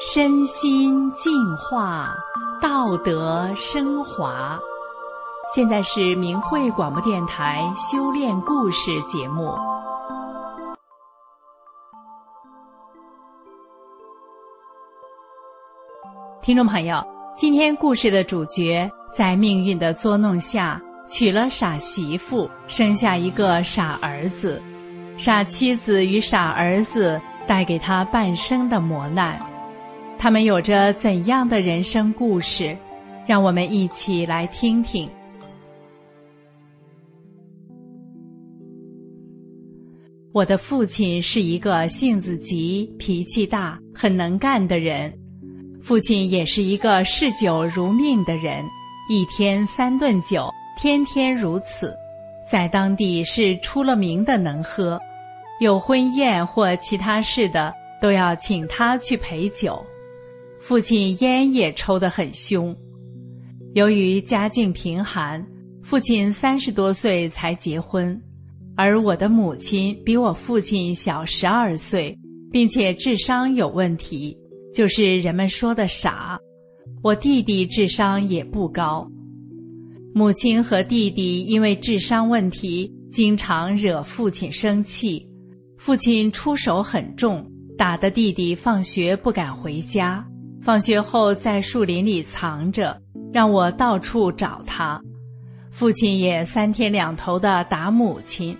身心净化，道德升华。现在是明慧广播电台修炼故事节目。听众朋友，今天故事的主角在命运的捉弄下娶了傻媳妇，生下一个傻儿子，傻妻子与傻儿子带给他半生的磨难。他们有着怎样的人生故事？让我们一起来听听。我的父亲是一个性子急、脾气大、很能干的人，父亲也是一个嗜酒如命的人，一天三顿酒，天天如此，在当地是出了名的能喝，有婚宴或其他事的都要请他去陪酒。父亲烟也抽得很凶。由于家境贫寒，父亲三十多岁才结婚，而我的母亲比我父亲小十二岁，并且智商有问题，就是人们说的傻。我弟弟智商也不高，母亲和弟弟因为智商问题，经常惹父亲生气，父亲出手很重，打得弟弟放学不敢回家。放学后在树林里藏着，让我到处找他。父亲也三天两头的打母亲，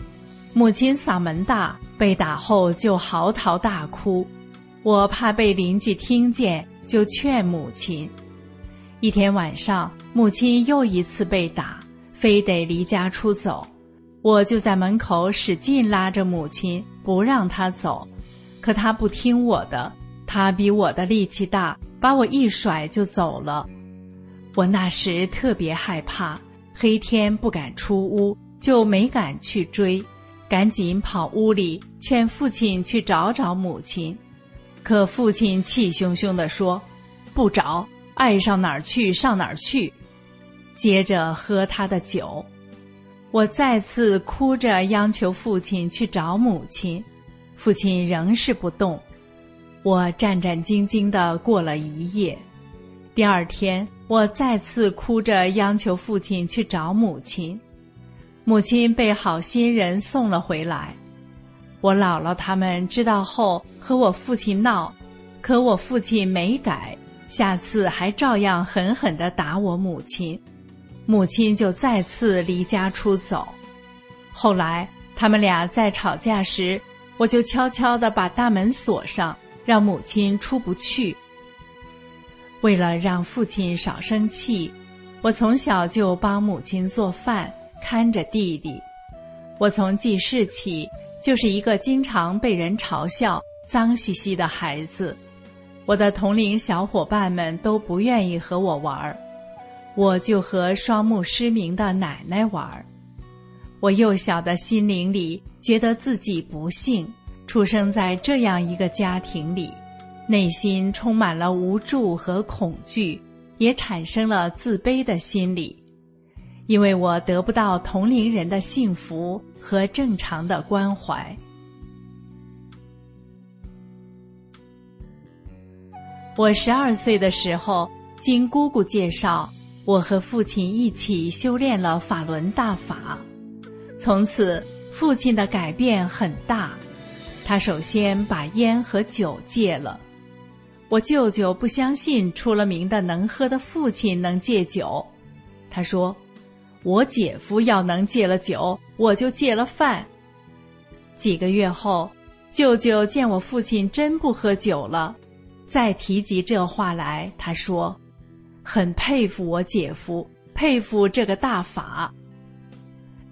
母亲嗓门大，被打后就嚎啕大哭。我怕被邻居听见，就劝母亲。一天晚上，母亲又一次被打，非得离家出走，我就在门口使劲拉着母亲，不让她走，可她不听我的，她比我的力气大。把我一甩就走了，我那时特别害怕，黑天不敢出屋，就没敢去追，赶紧跑屋里劝父亲去找找母亲，可父亲气汹汹地说：“不找，爱上哪儿去上哪儿去。”接着喝他的酒，我再次哭着央求父亲去找母亲，父亲仍是不动。我战战兢兢地过了一夜，第二天我再次哭着央求父亲去找母亲，母亲被好心人送了回来。我姥姥他们知道后和我父亲闹，可我父亲没改，下次还照样狠狠地打我母亲，母亲就再次离家出走。后来他们俩在吵架时，我就悄悄地把大门锁上。让母亲出不去。为了让父亲少生气，我从小就帮母亲做饭，看着弟弟。我从记事起就是一个经常被人嘲笑、脏兮兮的孩子。我的同龄小伙伴们都不愿意和我玩儿，我就和双目失明的奶奶玩儿。我幼小的心灵里觉得自己不幸。出生在这样一个家庭里，内心充满了无助和恐惧，也产生了自卑的心理，因为我得不到同龄人的幸福和正常的关怀。我十二岁的时候，经姑姑介绍，我和父亲一起修炼了法轮大法，从此父亲的改变很大。他首先把烟和酒戒了。我舅舅不相信出了名的能喝的父亲能戒酒，他说：“我姐夫要能戒了酒，我就戒了饭。”几个月后，舅舅见我父亲真不喝酒了，再提及这话来，他说：“很佩服我姐夫，佩服这个大法。”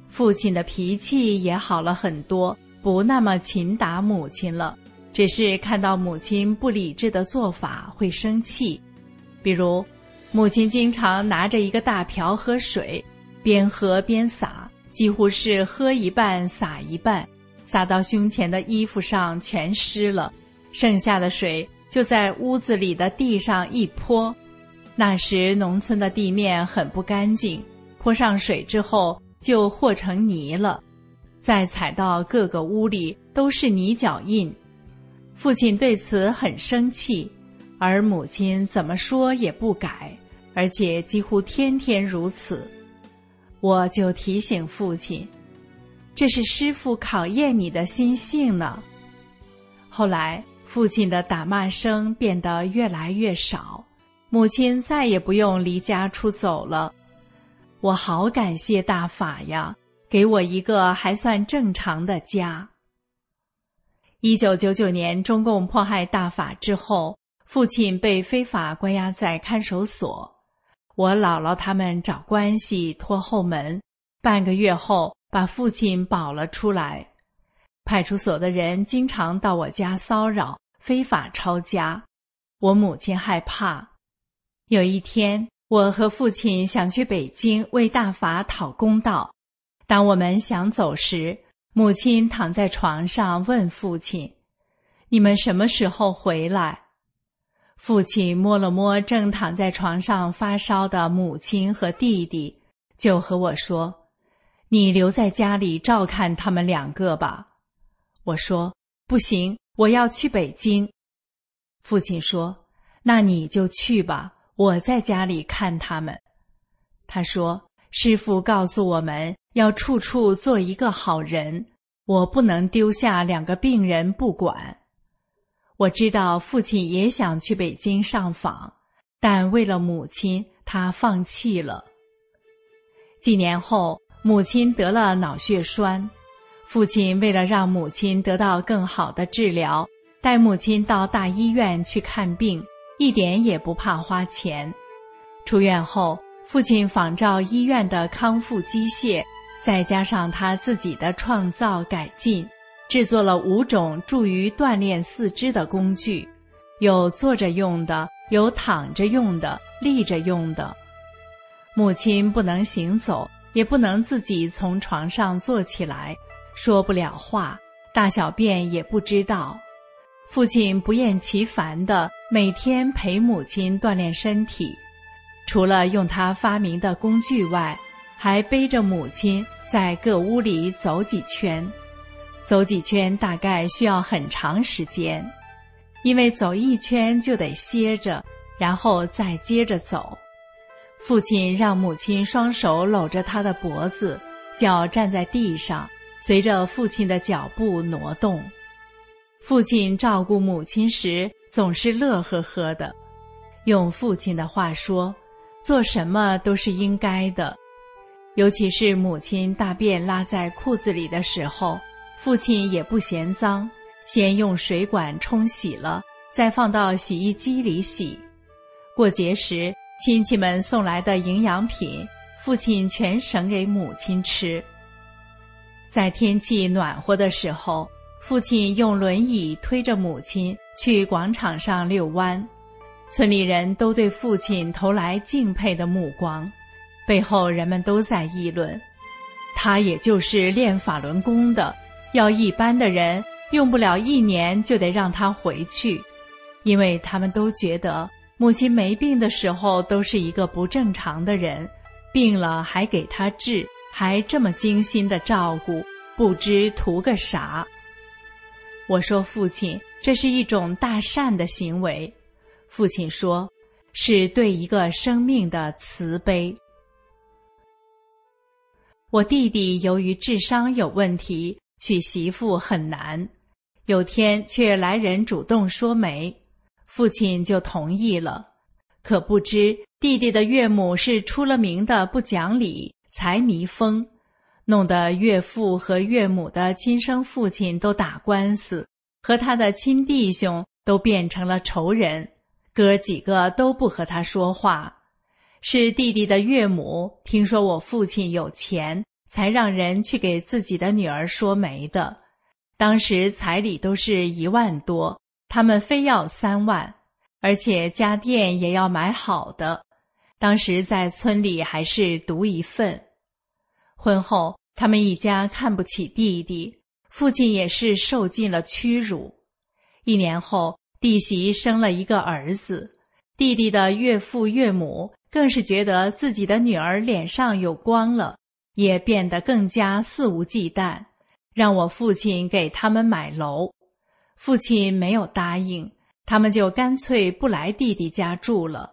父亲的脾气也好了很多。不那么勤打母亲了，只是看到母亲不理智的做法会生气。比如，母亲经常拿着一个大瓢喝水，边喝边洒，几乎是喝一半洒一半，洒到胸前的衣服上全湿了，剩下的水就在屋子里的地上一泼。那时农村的地面很不干净，泼上水之后就和成泥了。再踩到各个屋里都是泥脚印，父亲对此很生气，而母亲怎么说也不改，而且几乎天天如此。我就提醒父亲：“这是师傅考验你的心性呢。”后来，父亲的打骂声变得越来越少，母亲再也不用离家出走了。我好感谢大法呀，给我一个还算正常的家。一九九九年，中共迫害大法之后，父亲被非法关押在看守所。我姥姥他们找关系拖后门，半个月后把父亲保了出来。派出所的人经常到我家骚扰，非法抄家。我母亲害怕。有一天，我和父亲想去北京为大法讨公道。当我们想走时，母亲躺在床上问父亲：“你们什么时候回来？”父亲摸了摸正躺在床上发烧的母亲和弟弟，就和我说：“你留在家里照看他们两个吧。”我说：“不行，我要去北京。”父亲说：“那你就去吧，我在家里看他们。”他说：“师傅告诉我们。”要处处做一个好人，我不能丢下两个病人不管。我知道父亲也想去北京上访，但为了母亲，他放弃了。几年后，母亲得了脑血栓，父亲为了让母亲得到更好的治疗，带母亲到大医院去看病，一点也不怕花钱。出院后，父亲仿照医院的康复机械。再加上他自己的创造改进，制作了五种助于锻炼四肢的工具，有坐着用的，有躺着用的，立着用的。母亲不能行走，也不能自己从床上坐起来，说不了话，大小便也不知道。父亲不厌其烦地每天陪母亲锻炼身体，除了用他发明的工具外。还背着母亲在各屋里走几圈，走几圈大概需要很长时间，因为走一圈就得歇着，然后再接着走。父亲让母亲双手搂着他的脖子，脚站在地上，随着父亲的脚步挪动。父亲照顾母亲时总是乐呵呵的，用父亲的话说：“做什么都是应该的。”尤其是母亲大便拉在裤子里的时候，父亲也不嫌脏，先用水管冲洗了，再放到洗衣机里洗。过节时，亲戚们送来的营养品，父亲全省给母亲吃。在天气暖和的时候，父亲用轮椅推着母亲去广场上遛弯，村里人都对父亲投来敬佩的目光。背后人们都在议论，他也就是练法轮功的，要一般的人用不了一年就得让他回去，因为他们都觉得母亲没病的时候都是一个不正常的人，病了还给他治，还这么精心的照顾，不知图个啥。我说父亲，这是一种大善的行为。父亲说，是对一个生命的慈悲。我弟弟由于智商有问题，娶媳妇很难。有天却来人主动说媒，父亲就同意了。可不知弟弟的岳母是出了名的不讲理、财迷疯，弄得岳父和岳母的亲生父亲都打官司，和他的亲弟兄都变成了仇人，哥几个都不和他说话。是弟弟的岳母听说我父亲有钱，才让人去给自己的女儿说媒的。当时彩礼都是一万多，他们非要三万，而且家电也要买好的。当时在村里还是独一份。婚后，他们一家看不起弟弟，父亲也是受尽了屈辱。一年后，弟媳生了一个儿子，弟弟的岳父岳母。更是觉得自己的女儿脸上有光了，也变得更加肆无忌惮，让我父亲给他们买楼。父亲没有答应，他们就干脆不来弟弟家住了。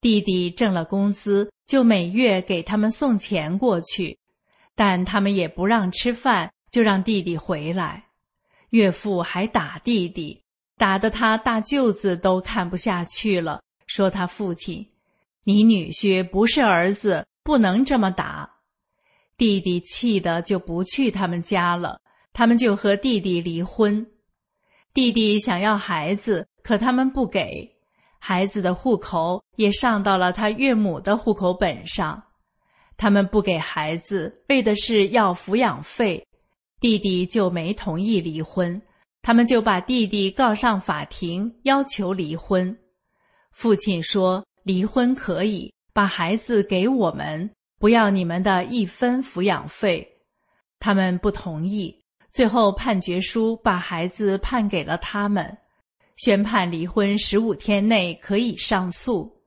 弟弟挣了工资，就每月给他们送钱过去，但他们也不让吃饭，就让弟弟回来。岳父还打弟弟，打得他大舅子都看不下去了，说他父亲：“你女婿不是儿子，不能这么打。”弟弟气得就不去他们家了，他们就和弟弟离婚。弟弟想要孩子，可他们不给。孩子的户口也上到了他岳母的户口本上，他们不给孩子，为的是要抚养费。弟弟就没同意离婚，他们就把弟弟告上法庭，要求离婚。父亲说：“离婚可以，把孩子给我们，不要你们的一分抚养费。”他们不同意，最后判决书把孩子判给了他们。宣判离婚十五天内可以上诉。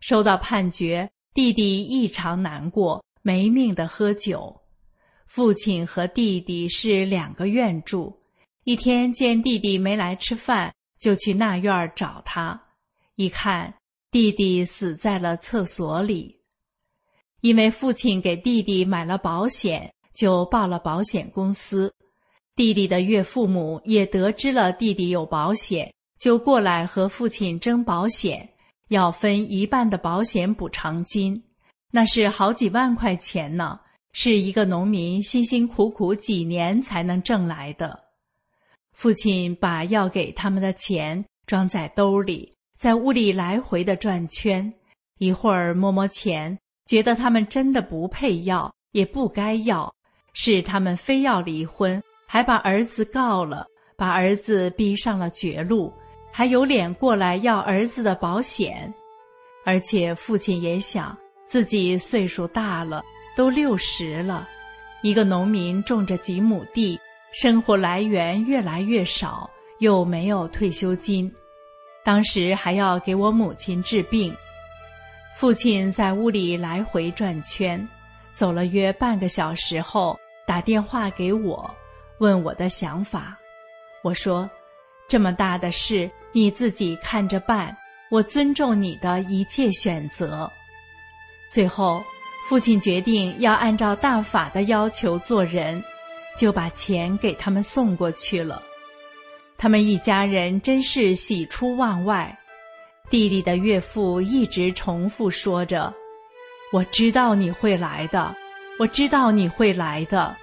收到判决，弟弟异常难过，没命的喝酒。父亲和弟弟是两个院住。一天见弟弟没来吃饭，就去那院找他。一看，弟弟死在了厕所里。因为父亲给弟弟买了保险，就报了保险公司。弟弟的岳父母也得知了弟弟有保险，就过来和父亲争保险，要分一半的保险补偿金，那是好几万块钱呢，是一个农民辛辛苦苦几年才能挣来的。父亲把要给他们的钱装在兜里，在屋里来回的转圈，一会儿摸摸钱，觉得他们真的不配要，也不该要，是他们非要离婚。还把儿子告了，把儿子逼上了绝路，还有脸过来要儿子的保险？而且父亲也想自己岁数大了，都六十了，一个农民种着几亩地，生活来源越来越少，又没有退休金，当时还要给我母亲治病。父亲在屋里来回转圈，走了约半个小时后，打电话给我。问我的想法，我说：“这么大的事，你自己看着办。我尊重你的一切选择。”最后，父亲决定要按照大法的要求做人，就把钱给他们送过去了。他们一家人真是喜出望外。弟弟的岳父一直重复说着：“我知道你会来的，我知道你会来的。”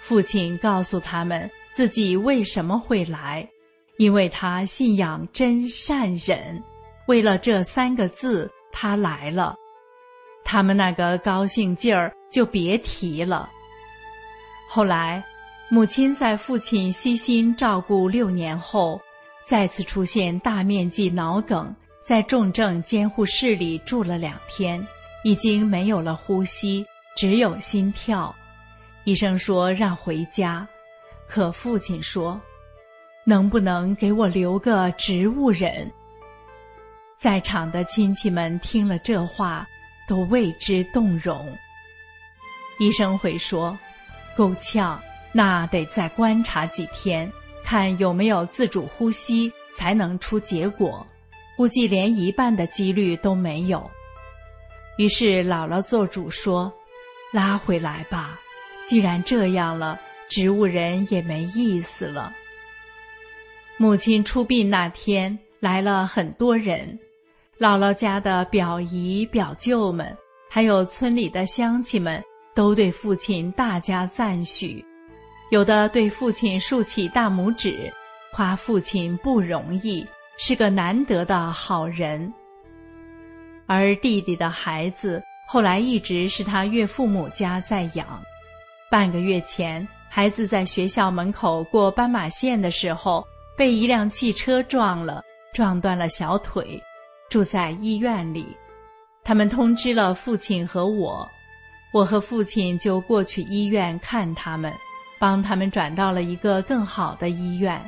父亲告诉他们自己为什么会来，因为他信仰真善忍，为了这三个字，他来了。他们那个高兴劲儿就别提了。后来，母亲在父亲悉心照顾六年后，再次出现大面积脑梗，在重症监护室里住了两天，已经没有了呼吸，只有心跳。医生说让回家，可父亲说：“能不能给我留个植物人？”在场的亲戚们听了这话，都为之动容。医生会说：“够呛，那得再观察几天，看有没有自主呼吸，才能出结果。估计连一半的几率都没有。”于是姥姥做主说：“拉回来吧。”既然这样了，植物人也没意思了。母亲出殡那天来了很多人，姥姥家的表姨表舅们，还有村里的乡亲们，都对父亲大加赞许，有的对父亲竖起大拇指，夸父亲不容易，是个难得的好人。而弟弟的孩子后来一直是他岳父母家在养。半个月前，孩子在学校门口过斑马线的时候，被一辆汽车撞了，撞断了小腿，住在医院里。他们通知了父亲和我，我和父亲就过去医院看他们，帮他们转到了一个更好的医院。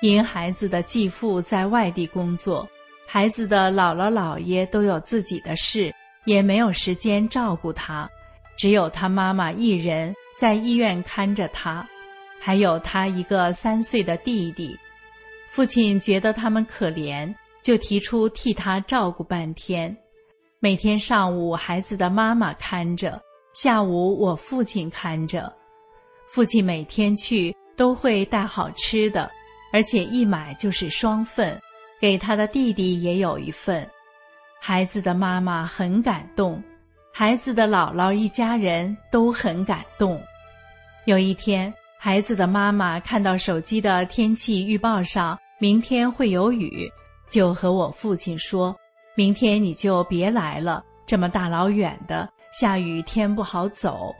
因孩子的继父在外地工作，孩子的姥姥姥爷都有自己的事，也没有时间照顾他。只有他妈妈一人在医院看着他，还有他一个三岁的弟弟。父亲觉得他们可怜，就提出替他照顾半天。每天上午孩子的妈妈看着，下午我父亲看着。父亲每天去都会带好吃的，而且一买就是双份，给他的弟弟也有一份。孩子的妈妈很感动，孩子的姥姥一家人都很感动。有一天，孩子的妈妈看到手机的天气预报上明天会有雨，就和我父亲说：“明天你就别来了，这么大老远的，下雨天不好走。”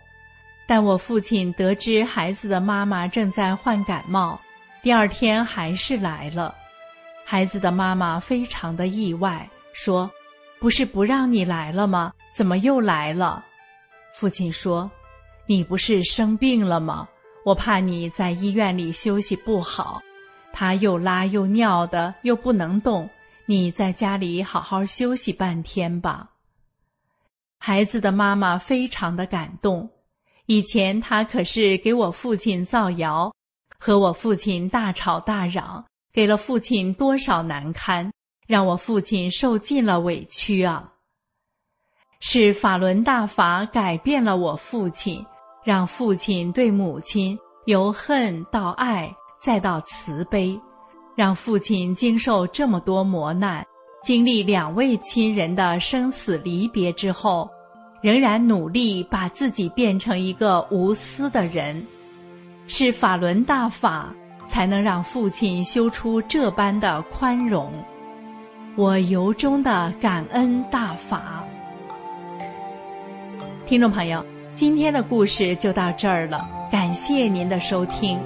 但我父亲得知孩子的妈妈正在患感冒，第二天还是来了。孩子的妈妈非常的意外，说：“不是不让你来了吗？怎么又来了？”父亲说：“你不是生病了吗？我怕你在医院里休息不好，他又拉又尿的，又不能动，你在家里好好休息半天吧。”孩子的妈妈非常的感动。以前他可是给我父亲造谣，和我父亲大吵大嚷，给了父亲多少难堪，让我父亲受尽了委屈啊！是法轮大法改变了我父亲，让父亲对母亲由恨到爱，再到慈悲，让父亲经受这么多磨难，经历两位亲人的生死离别之后。仍然努力把自己变成一个无私的人，是法轮大法才能让父亲修出这般的宽容。我由衷的感恩大法。听众朋友，今天的故事就到这儿了，感谢您的收听。